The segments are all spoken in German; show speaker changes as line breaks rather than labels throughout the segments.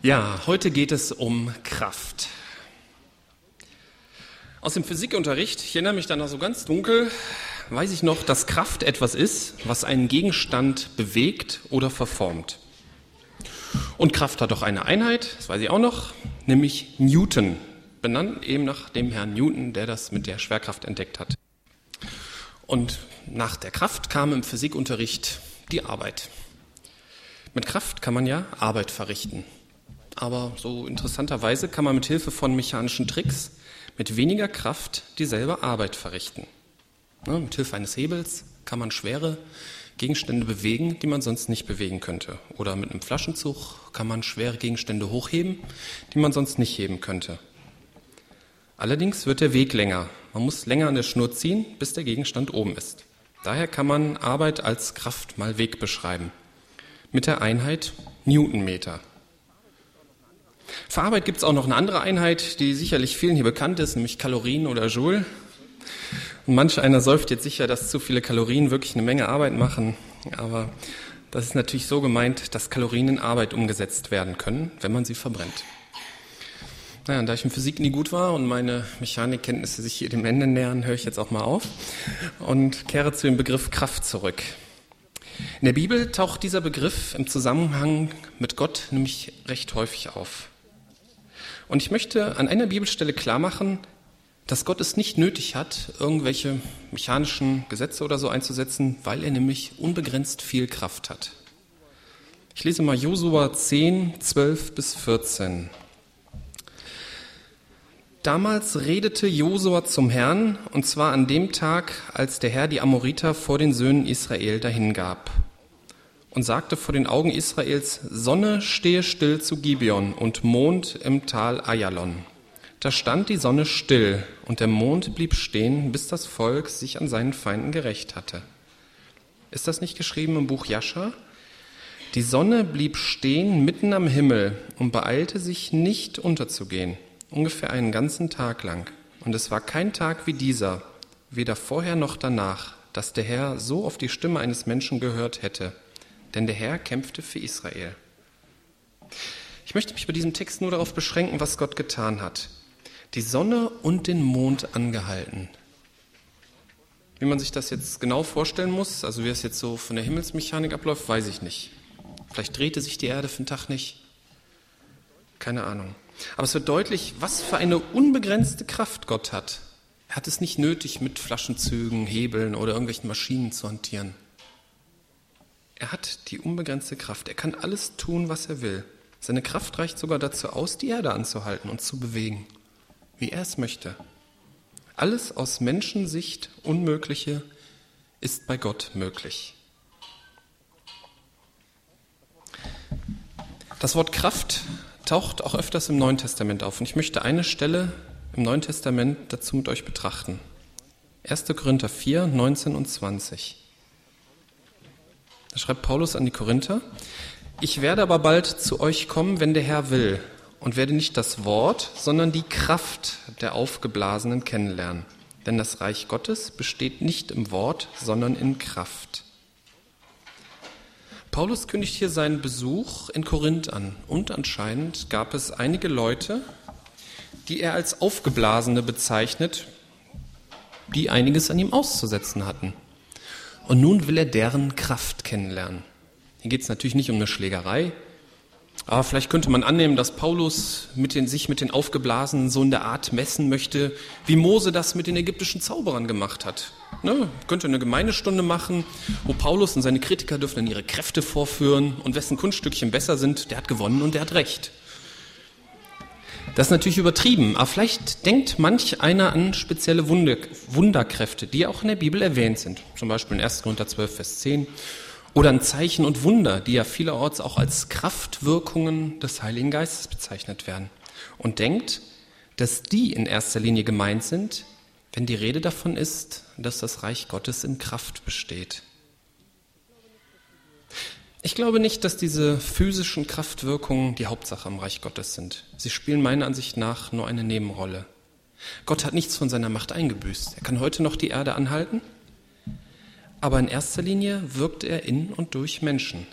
Ja, heute geht es um Kraft. Aus dem Physikunterricht, ich erinnere mich da noch so ganz dunkel, weiß ich noch, dass Kraft etwas ist, was einen Gegenstand bewegt oder verformt. Und Kraft hat auch eine Einheit, das weiß ich auch noch, nämlich Newton, benannt eben nach dem Herrn Newton, der das mit der Schwerkraft entdeckt hat. Und nach der Kraft kam im Physikunterricht die Arbeit. Mit Kraft kann man ja Arbeit verrichten aber so interessanterweise kann man mit Hilfe von mechanischen Tricks mit weniger Kraft dieselbe Arbeit verrichten. Ne, mit Hilfe eines Hebels kann man schwere Gegenstände bewegen, die man sonst nicht bewegen könnte. Oder mit einem Flaschenzug kann man schwere Gegenstände hochheben, die man sonst nicht heben könnte. Allerdings wird der Weg länger. Man muss länger an der Schnur ziehen, bis der Gegenstand oben ist. Daher kann man Arbeit als Kraft mal Weg beschreiben. Mit der Einheit Newtonmeter. Für Arbeit gibt es auch noch eine andere Einheit, die sicherlich vielen hier bekannt ist, nämlich Kalorien oder Joule. Und manch einer säuft jetzt sicher, dass zu viele Kalorien wirklich eine Menge Arbeit machen. Aber das ist natürlich so gemeint, dass Kalorien in Arbeit umgesetzt werden können, wenn man sie verbrennt. Naja, da ich in Physik nie gut war und meine Mechanikkenntnisse sich hier dem Ende nähern, höre ich jetzt auch mal auf und kehre zu dem Begriff Kraft zurück. In der Bibel taucht dieser Begriff im Zusammenhang mit Gott nämlich recht häufig auf. Und ich möchte an einer Bibelstelle klar machen, dass Gott es nicht nötig hat, irgendwelche mechanischen Gesetze oder so einzusetzen, weil er nämlich unbegrenzt viel Kraft hat. Ich lese mal Josua 10, 12 bis 14. Damals redete Josua zum Herrn, und zwar an dem Tag, als der Herr die Amoriter vor den Söhnen Israel dahingab und sagte vor den Augen Israels, Sonne stehe still zu Gibeon und Mond im Tal Ayalon. Da stand die Sonne still und der Mond blieb stehen, bis das Volk sich an seinen Feinden gerecht hatte. Ist das nicht geschrieben im Buch Jascha? Die Sonne blieb stehen mitten am Himmel und beeilte sich nicht unterzugehen, ungefähr einen ganzen Tag lang. Und es war kein Tag wie dieser, weder vorher noch danach, dass der Herr so auf die Stimme eines Menschen gehört hätte denn der Herr kämpfte für Israel. Ich möchte mich bei diesem Text nur darauf beschränken, was Gott getan hat. Die Sonne und den Mond angehalten. Wie man sich das jetzt genau vorstellen muss, also wie es jetzt so von der Himmelsmechanik abläuft, weiß ich nicht. Vielleicht drehte sich die Erde für einen Tag nicht. Keine Ahnung. Aber es wird deutlich, was für eine unbegrenzte Kraft Gott hat. Er hat es nicht nötig, mit Flaschenzügen, Hebeln oder irgendwelchen Maschinen zu hantieren. Er hat die unbegrenzte Kraft. Er kann alles tun, was er will. Seine Kraft reicht sogar dazu aus, die Erde anzuhalten und zu bewegen, wie er es möchte. Alles aus Menschensicht Unmögliche ist bei Gott möglich. Das Wort Kraft taucht auch öfters im Neuen Testament auf und ich möchte eine Stelle im Neuen Testament dazu mit euch betrachten. 1. Korinther 4, 19 und 20. Da schreibt Paulus an die Korinther, ich werde aber bald zu euch kommen, wenn der Herr will, und werde nicht das Wort, sondern die Kraft der Aufgeblasenen kennenlernen. Denn das Reich Gottes besteht nicht im Wort, sondern in Kraft. Paulus kündigt hier seinen Besuch in Korinth an und anscheinend gab es einige Leute, die er als Aufgeblasene bezeichnet, die einiges an ihm auszusetzen hatten. Und nun will er deren Kraft kennenlernen. Hier geht es natürlich nicht um eine Schlägerei, aber vielleicht könnte man annehmen, dass Paulus mit den, sich mit den Aufgeblasenen so in der Art messen möchte, wie Mose das mit den ägyptischen Zauberern gemacht hat. Ne? Könnte eine Gemeindestunde machen, wo Paulus und seine Kritiker dürfen dann ihre Kräfte vorführen und wessen Kunststückchen besser sind, der hat gewonnen und der hat recht. Das ist natürlich übertrieben, aber vielleicht denkt manch einer an spezielle Wunderkräfte, die auch in der Bibel erwähnt sind. Zum Beispiel in 1. Korinther 12, Vers 10. Oder an Zeichen und Wunder, die ja vielerorts auch als Kraftwirkungen des Heiligen Geistes bezeichnet werden. Und denkt, dass die in erster Linie gemeint sind, wenn die Rede davon ist, dass das Reich Gottes in Kraft besteht. Ich glaube nicht, dass diese physischen Kraftwirkungen die Hauptsache im Reich Gottes sind. Sie spielen meiner Ansicht nach nur eine Nebenrolle. Gott hat nichts von seiner Macht eingebüßt. Er kann heute noch die Erde anhalten, aber in erster Linie wirkt er in und durch Menschen.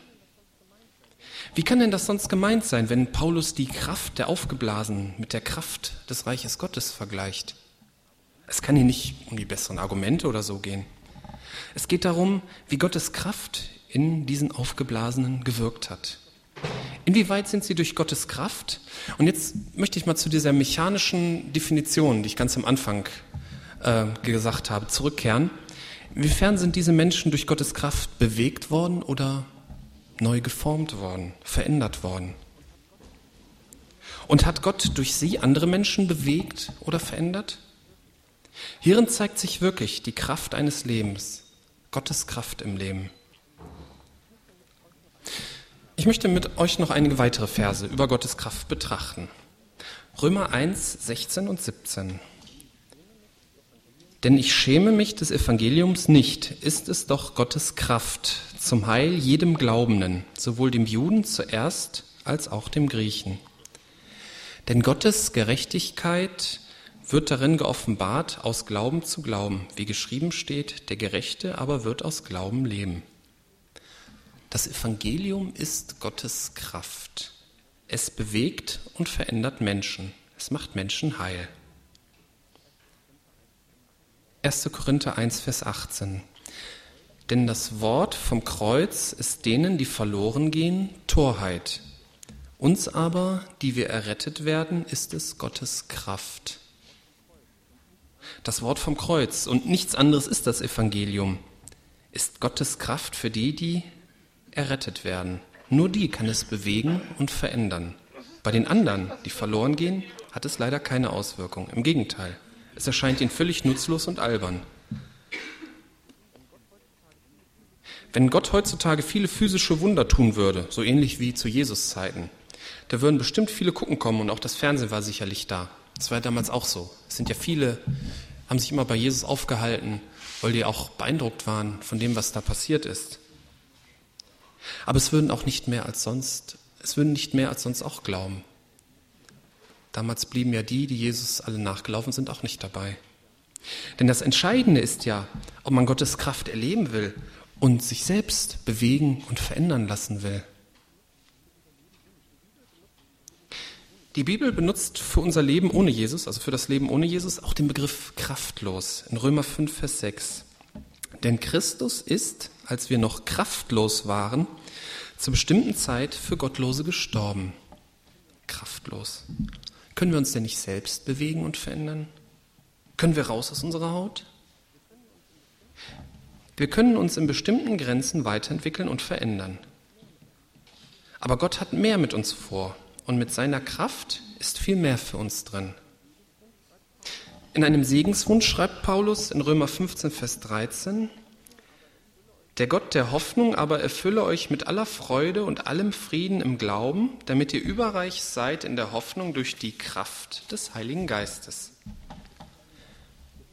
Wie kann denn das sonst gemeint sein, wenn Paulus die Kraft der Aufgeblasenen mit der Kraft des Reiches Gottes vergleicht? Es kann hier nicht um die besseren Argumente oder so gehen. Es geht darum, wie Gottes Kraft in diesen Aufgeblasenen gewirkt hat. Inwieweit sind sie durch Gottes Kraft? Und jetzt möchte ich mal zu dieser mechanischen Definition, die ich ganz am Anfang äh, gesagt habe, zurückkehren. Inwiefern sind diese Menschen durch Gottes Kraft bewegt worden oder neu geformt worden, verändert worden? Und hat Gott durch sie andere Menschen bewegt oder verändert? Hierin zeigt sich wirklich die Kraft eines Lebens, Gottes Kraft im Leben. Ich möchte mit euch noch einige weitere Verse über Gottes Kraft betrachten. Römer 1, 16 und 17. Denn ich schäme mich des Evangeliums nicht, ist es doch Gottes Kraft zum Heil jedem Glaubenden, sowohl dem Juden zuerst als auch dem Griechen. Denn Gottes Gerechtigkeit wird darin geoffenbart aus Glauben zu Glauben, wie geschrieben steht, der Gerechte aber wird aus Glauben leben. Das Evangelium ist Gottes Kraft. Es bewegt und verändert Menschen. Es macht Menschen heil. 1. Korinther 1, Vers 18. Denn das Wort vom Kreuz ist denen, die verloren gehen, Torheit. Uns aber, die wir errettet werden, ist es Gottes Kraft. Das Wort vom Kreuz und nichts anderes ist das Evangelium, ist Gottes Kraft für die, die errettet werden. Nur die kann es bewegen und verändern. Bei den anderen, die verloren gehen, hat es leider keine Auswirkung. Im Gegenteil, es erscheint ihnen völlig nutzlos und albern. Wenn Gott heutzutage viele physische Wunder tun würde, so ähnlich wie zu Jesus Zeiten, da würden bestimmt viele gucken kommen und auch das Fernsehen war sicherlich da. Das war ja damals auch so. Es sind ja viele, haben sich immer bei Jesus aufgehalten, weil die auch beeindruckt waren von dem, was da passiert ist. Aber es würden auch nicht mehr als sonst, es würden nicht mehr als sonst auch glauben. Damals blieben ja die, die Jesus alle nachgelaufen sind, auch nicht dabei. Denn das Entscheidende ist ja, ob man Gottes Kraft erleben will und sich selbst bewegen und verändern lassen will. Die Bibel benutzt für unser Leben ohne Jesus, also für das Leben ohne Jesus, auch den Begriff kraftlos in Römer 5, Vers 6. Denn Christus ist, als wir noch kraftlos waren, zur bestimmten Zeit für Gottlose gestorben. Kraftlos. Können wir uns denn nicht selbst bewegen und verändern? Können wir raus aus unserer Haut? Wir können uns in bestimmten Grenzen weiterentwickeln und verändern. Aber Gott hat mehr mit uns vor und mit seiner Kraft ist viel mehr für uns drin. In einem Segenswunsch schreibt Paulus in Römer 15, Vers 13, der Gott der Hoffnung aber erfülle euch mit aller Freude und allem Frieden im Glauben, damit ihr überreich seid in der Hoffnung durch die Kraft des Heiligen Geistes.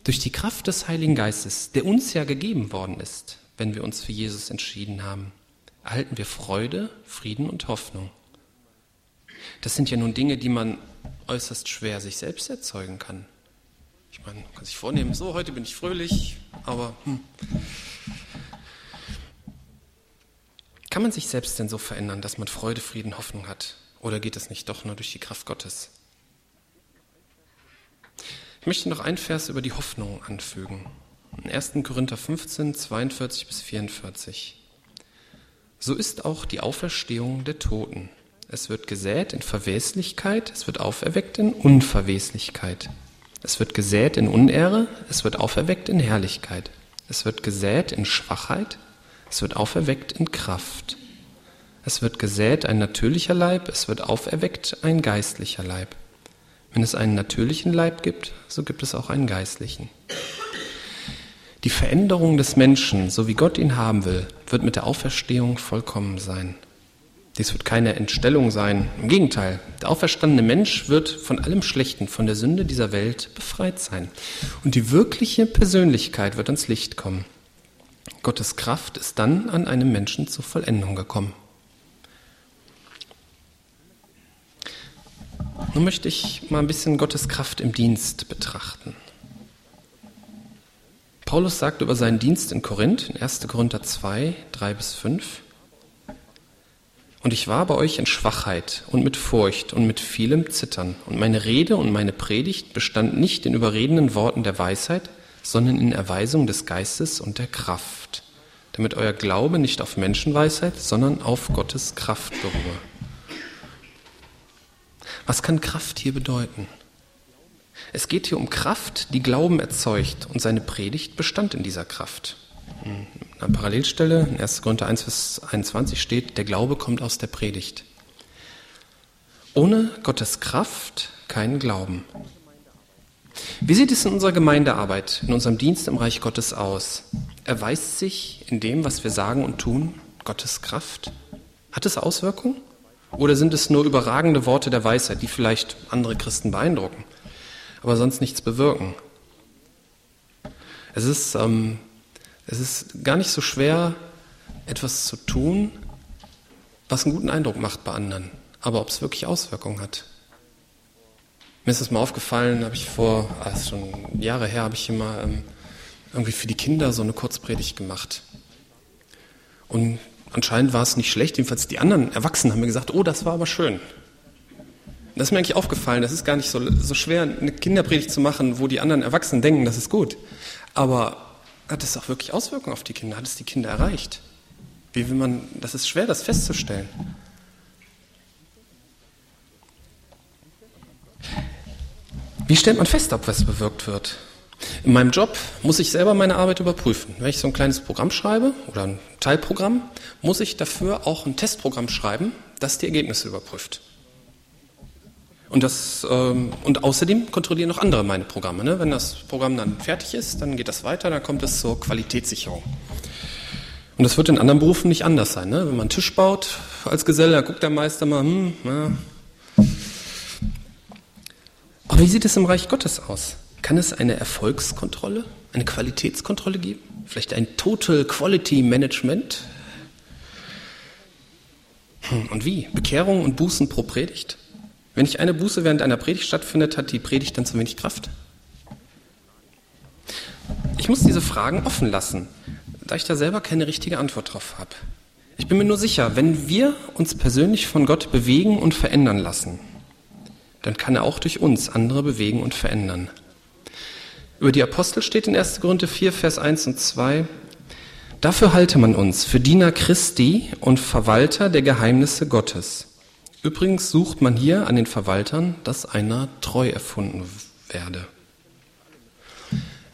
Durch die Kraft des Heiligen Geistes, der uns ja gegeben worden ist, wenn wir uns für Jesus entschieden haben, erhalten wir Freude, Frieden und Hoffnung. Das sind ja nun Dinge, die man äußerst schwer sich selbst erzeugen kann. Ich meine, man kann sich vornehmen, so, heute bin ich fröhlich, aber hm, Kann man sich selbst denn so verändern, dass man Freude, Frieden, Hoffnung hat? Oder geht es nicht doch nur durch die Kraft Gottes? Ich möchte noch einen Vers über die Hoffnung anfügen. In 1. Korinther 15, 42 bis 44. So ist auch die Auferstehung der Toten. Es wird gesät in Verweslichkeit, es wird auferweckt in Unverweslichkeit. Es wird gesät in Unehre, es wird auferweckt in Herrlichkeit. Es wird gesät in Schwachheit, es wird auferweckt in Kraft. Es wird gesät ein natürlicher Leib, es wird auferweckt ein geistlicher Leib. Wenn es einen natürlichen Leib gibt, so gibt es auch einen geistlichen. Die Veränderung des Menschen, so wie Gott ihn haben will, wird mit der Auferstehung vollkommen sein. Dies wird keine Entstellung sein. Im Gegenteil, der auferstandene Mensch wird von allem Schlechten, von der Sünde dieser Welt befreit sein. Und die wirkliche Persönlichkeit wird ans Licht kommen. Gottes Kraft ist dann an einem Menschen zur Vollendung gekommen. Nun möchte ich mal ein bisschen Gottes Kraft im Dienst betrachten. Paulus sagt über seinen Dienst in Korinth, in 1. Korinther 2, 3 bis 5, Und ich war bei euch in Schwachheit und mit Furcht und mit vielem Zittern. Und meine Rede und meine Predigt bestand nicht in überredenden Worten der Weisheit, sondern in Erweisung des Geistes und der Kraft, damit euer Glaube nicht auf Menschenweisheit, sondern auf Gottes Kraft beruhe. Was kann Kraft hier bedeuten? Es geht hier um Kraft, die Glauben erzeugt, und seine Predigt bestand in dieser Kraft. In einer Parallelstelle, in 1. Korinther 1, Vers 21 steht, der Glaube kommt aus der Predigt. Ohne Gottes Kraft kein Glauben. Wie sieht es in unserer Gemeindearbeit, in unserem Dienst im Reich Gottes aus? Erweist sich in dem, was wir sagen und tun, Gottes Kraft? Hat es Auswirkungen? Oder sind es nur überragende Worte der Weisheit, die vielleicht andere Christen beeindrucken, aber sonst nichts bewirken? Es ist, ähm, es ist gar nicht so schwer, etwas zu tun, was einen guten Eindruck macht bei anderen, aber ob es wirklich Auswirkungen hat. Mir ist das mal aufgefallen, habe ich vor, also schon Jahre her, habe ich immer ähm, irgendwie für die Kinder so eine Kurzpredigt gemacht. Und Anscheinend war es nicht schlecht, jedenfalls die anderen Erwachsenen haben mir gesagt, oh, das war aber schön. Das ist mir eigentlich aufgefallen, das ist gar nicht so, so schwer, eine Kinderpredigt zu machen, wo die anderen Erwachsenen denken, das ist gut. Aber hat es auch wirklich Auswirkungen auf die Kinder? Hat es die Kinder erreicht? Wie will man, das ist schwer, das festzustellen. Wie stellt man fest, ob was bewirkt wird? In meinem Job muss ich selber meine Arbeit überprüfen. Wenn ich so ein kleines Programm schreibe oder ein Teilprogramm, muss ich dafür auch ein Testprogramm schreiben, das die Ergebnisse überprüft. Und, das, ähm, und außerdem kontrollieren noch andere meine Programme. Ne? Wenn das Programm dann fertig ist, dann geht das weiter, dann kommt es zur Qualitätssicherung. Und das wird in anderen Berufen nicht anders sein. Ne? Wenn man einen Tisch baut als Geselle, da guckt der Meister mal, hm, ja. Aber wie sieht es im Reich Gottes aus? Kann es eine Erfolgskontrolle, eine Qualitätskontrolle geben? Vielleicht ein Total Quality Management? Hm, und wie? Bekehrung und Bußen pro Predigt? Wenn nicht eine Buße während einer Predigt stattfindet, hat die Predigt dann zu wenig Kraft? Ich muss diese Fragen offen lassen, da ich da selber keine richtige Antwort drauf habe. Ich bin mir nur sicher, wenn wir uns persönlich von Gott bewegen und verändern lassen, dann kann er auch durch uns andere bewegen und verändern. Über die Apostel steht in 1. Korinther 4, Vers 1 und 2, Dafür halte man uns für Diener Christi und Verwalter der Geheimnisse Gottes. Übrigens sucht man hier an den Verwaltern, dass einer treu erfunden werde.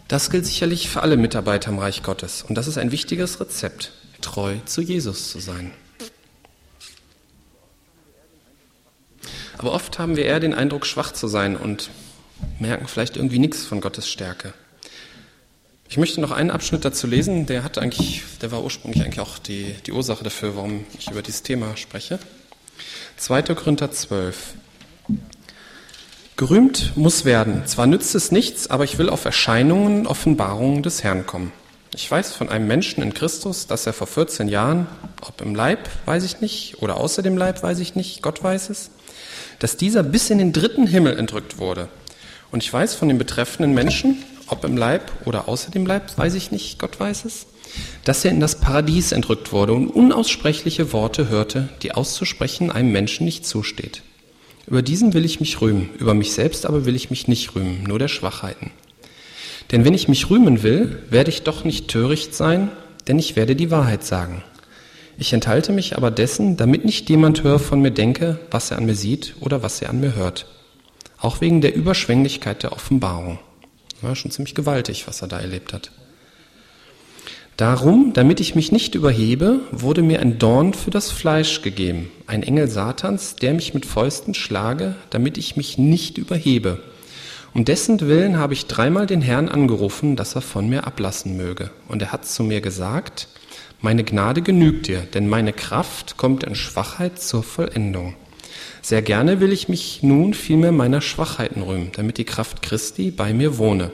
Das gilt sicherlich für alle Mitarbeiter im Reich Gottes. Und das ist ein wichtiges Rezept, treu zu Jesus zu sein. Aber oft haben wir eher den Eindruck, schwach zu sein und merken vielleicht irgendwie nichts von Gottes Stärke. Ich möchte noch einen Abschnitt dazu lesen, der hat eigentlich, der war ursprünglich eigentlich auch die, die Ursache dafür, warum ich über dieses Thema spreche. 2. Korinther 12. Gerühmt muss werden. Zwar nützt es nichts, aber ich will auf Erscheinungen, Offenbarungen des Herrn kommen. Ich weiß von einem Menschen in Christus, dass er vor 14 Jahren, ob im Leib, weiß ich nicht, oder außer dem Leib, weiß ich nicht, Gott weiß es, dass dieser bis in den dritten Himmel entrückt wurde. Und ich weiß von den betreffenden Menschen, ob im Leib oder außer dem Leib, weiß ich nicht, Gott weiß es, dass er in das Paradies entrückt wurde und unaussprechliche Worte hörte, die auszusprechen einem Menschen nicht zusteht. Über diesen will ich mich rühmen, über mich selbst aber will ich mich nicht rühmen, nur der Schwachheiten. Denn wenn ich mich rühmen will, werde ich doch nicht töricht sein, denn ich werde die Wahrheit sagen. Ich enthalte mich aber dessen, damit nicht jemand höre von mir denke, was er an mir sieht oder was er an mir hört auch wegen der Überschwänglichkeit der Offenbarung. War schon ziemlich gewaltig, was er da erlebt hat. Darum, damit ich mich nicht überhebe, wurde mir ein Dorn für das Fleisch gegeben, ein Engel Satans, der mich mit Fäusten schlage, damit ich mich nicht überhebe. Um dessen Willen habe ich dreimal den Herrn angerufen, dass er von mir ablassen möge. Und er hat zu mir gesagt, meine Gnade genügt dir, denn meine Kraft kommt in Schwachheit zur Vollendung. Sehr gerne will ich mich nun vielmehr meiner Schwachheiten rühmen, damit die Kraft Christi bei mir wohne.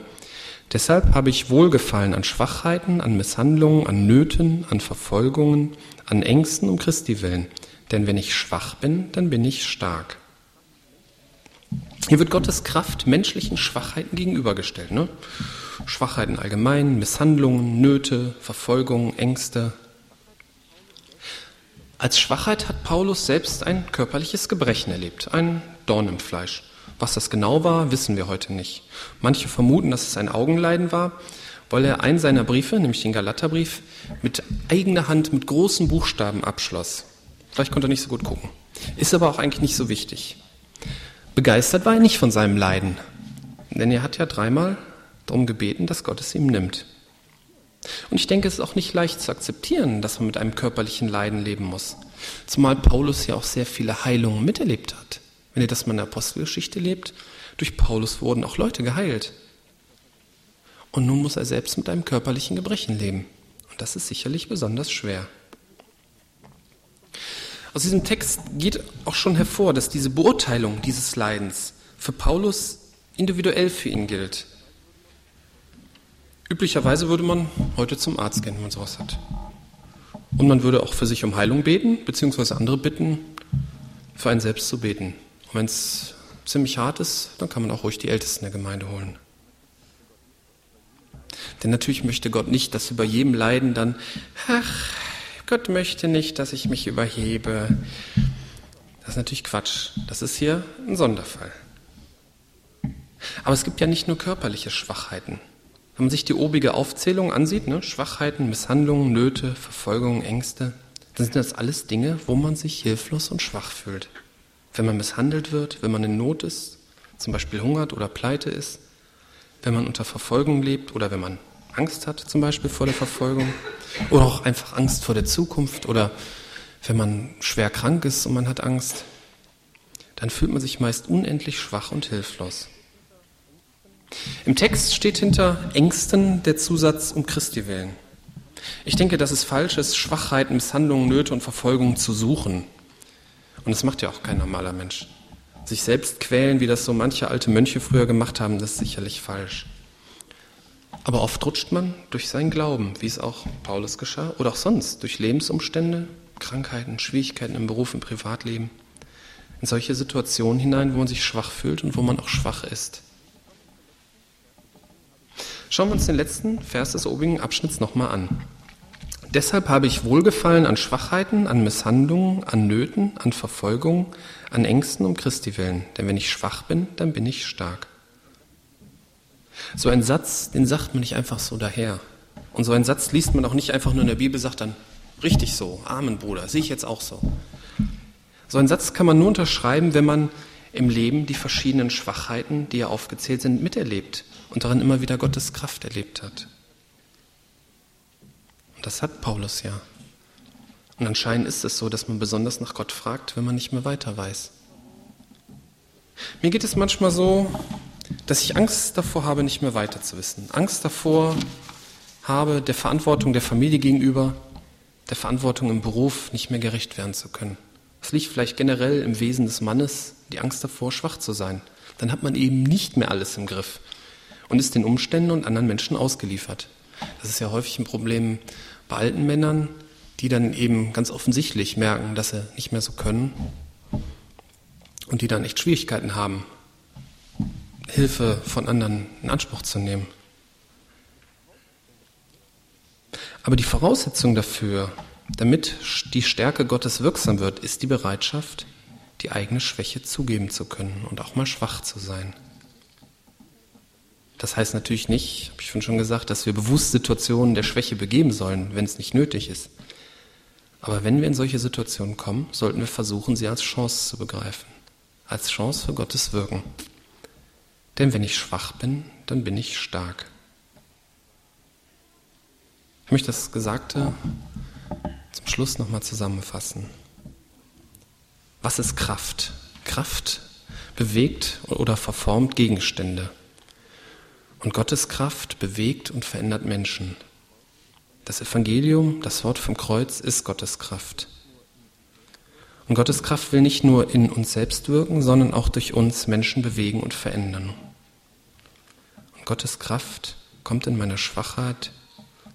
Deshalb habe ich Wohlgefallen an Schwachheiten, an Misshandlungen, an Nöten, an Verfolgungen, an Ängsten um Christi willen. Denn wenn ich schwach bin, dann bin ich stark. Hier wird Gottes Kraft menschlichen Schwachheiten gegenübergestellt. Ne? Schwachheiten allgemein, Misshandlungen, Nöte, Verfolgungen, Ängste. Als Schwachheit hat Paulus selbst ein körperliches Gebrechen erlebt, ein Dorn im Fleisch. Was das genau war, wissen wir heute nicht. Manche vermuten, dass es ein Augenleiden war, weil er einen seiner Briefe, nämlich den Galaterbrief, mit eigener Hand mit großen Buchstaben abschloss. Vielleicht konnte er nicht so gut gucken. Ist aber auch eigentlich nicht so wichtig. Begeistert war er nicht von seinem Leiden, denn er hat ja dreimal darum gebeten, dass Gott es ihm nimmt. Und ich denke, es ist auch nicht leicht zu akzeptieren, dass man mit einem körperlichen Leiden leben muss. Zumal Paulus ja auch sehr viele Heilungen miterlebt hat. Wenn ihr das mal in der Apostelgeschichte lebt, durch Paulus wurden auch Leute geheilt. Und nun muss er selbst mit einem körperlichen Gebrechen leben. Und das ist sicherlich besonders schwer. Aus diesem Text geht auch schon hervor, dass diese Beurteilung dieses Leidens für Paulus individuell für ihn gilt. Üblicherweise würde man heute zum Arzt gehen, wenn man sowas hat. Und man würde auch für sich um Heilung beten, beziehungsweise andere bitten, für einen selbst zu beten. Wenn es ziemlich hart ist, dann kann man auch ruhig die Ältesten der Gemeinde holen. Denn natürlich möchte Gott nicht, dass über jedem Leiden dann, ach, Gott möchte nicht, dass ich mich überhebe. Das ist natürlich Quatsch. Das ist hier ein Sonderfall. Aber es gibt ja nicht nur körperliche Schwachheiten. Wenn man sich die obige Aufzählung ansieht, ne, Schwachheiten, Misshandlungen, Nöte, Verfolgungen, Ängste, dann sind das alles Dinge, wo man sich hilflos und schwach fühlt. Wenn man misshandelt wird, wenn man in Not ist, zum Beispiel hungert oder pleite ist, wenn man unter Verfolgung lebt oder wenn man Angst hat, zum Beispiel vor der Verfolgung, oder auch einfach Angst vor der Zukunft oder wenn man schwer krank ist und man hat Angst, dann fühlt man sich meist unendlich schwach und hilflos. Im Text steht hinter Ängsten der Zusatz um Christi willen. Ich denke, dass es falsch ist, Schwachheiten, Misshandlungen, Nöte und Verfolgungen zu suchen. Und das macht ja auch kein normaler Mensch. Sich selbst quälen, wie das so manche alte Mönche früher gemacht haben, das ist sicherlich falsch. Aber oft rutscht man durch seinen Glauben, wie es auch Paulus geschah, oder auch sonst, durch Lebensumstände, Krankheiten, Schwierigkeiten im Beruf, im Privatleben, in solche Situationen hinein, wo man sich schwach fühlt und wo man auch schwach ist. Schauen wir uns den letzten Vers des obigen Abschnitts nochmal an. Deshalb habe ich Wohlgefallen an Schwachheiten, an Misshandlungen, an Nöten, an Verfolgung, an Ängsten um Christi willen. Denn wenn ich schwach bin, dann bin ich stark. So ein Satz, den sagt man nicht einfach so daher. Und so einen Satz liest man auch nicht einfach nur in der Bibel, sagt dann, richtig so, Amen, Bruder, sehe ich jetzt auch so. So einen Satz kann man nur unterschreiben, wenn man im Leben die verschiedenen Schwachheiten, die ja aufgezählt sind, miterlebt und darin immer wieder Gottes Kraft erlebt hat. Das hat Paulus ja. Und anscheinend ist es so, dass man besonders nach Gott fragt, wenn man nicht mehr weiter weiß. Mir geht es manchmal so, dass ich Angst davor habe, nicht mehr weiter zu wissen. Angst davor habe, der Verantwortung der Familie gegenüber, der Verantwortung im Beruf nicht mehr gerecht werden zu können. Es liegt vielleicht generell im Wesen des Mannes, die Angst davor, schwach zu sein. Dann hat man eben nicht mehr alles im Griff und ist den Umständen und anderen Menschen ausgeliefert. Das ist ja häufig ein Problem bei alten Männern, die dann eben ganz offensichtlich merken, dass sie nicht mehr so können und die dann echt Schwierigkeiten haben, Hilfe von anderen in Anspruch zu nehmen. Aber die Voraussetzung dafür, damit die Stärke Gottes wirksam wird, ist die Bereitschaft, die eigene Schwäche zugeben zu können und auch mal schwach zu sein. Das heißt natürlich nicht, habe ich schon gesagt, dass wir bewusst Situationen der Schwäche begeben sollen, wenn es nicht nötig ist. Aber wenn wir in solche Situationen kommen, sollten wir versuchen, sie als Chance zu begreifen. Als Chance für Gottes Wirken. Denn wenn ich schwach bin, dann bin ich stark. Ich möchte das Gesagte zum Schluss nochmal zusammenfassen. Was ist Kraft? Kraft bewegt oder verformt Gegenstände. Und Gottes Kraft bewegt und verändert Menschen. Das Evangelium, das Wort vom Kreuz, ist Gottes Kraft. Und Gottes Kraft will nicht nur in uns selbst wirken, sondern auch durch uns Menschen bewegen und verändern. Und Gottes Kraft kommt in meiner Schwachheit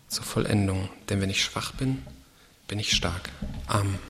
zur Vollendung. Denn wenn ich schwach bin, bin ich stark. Amen.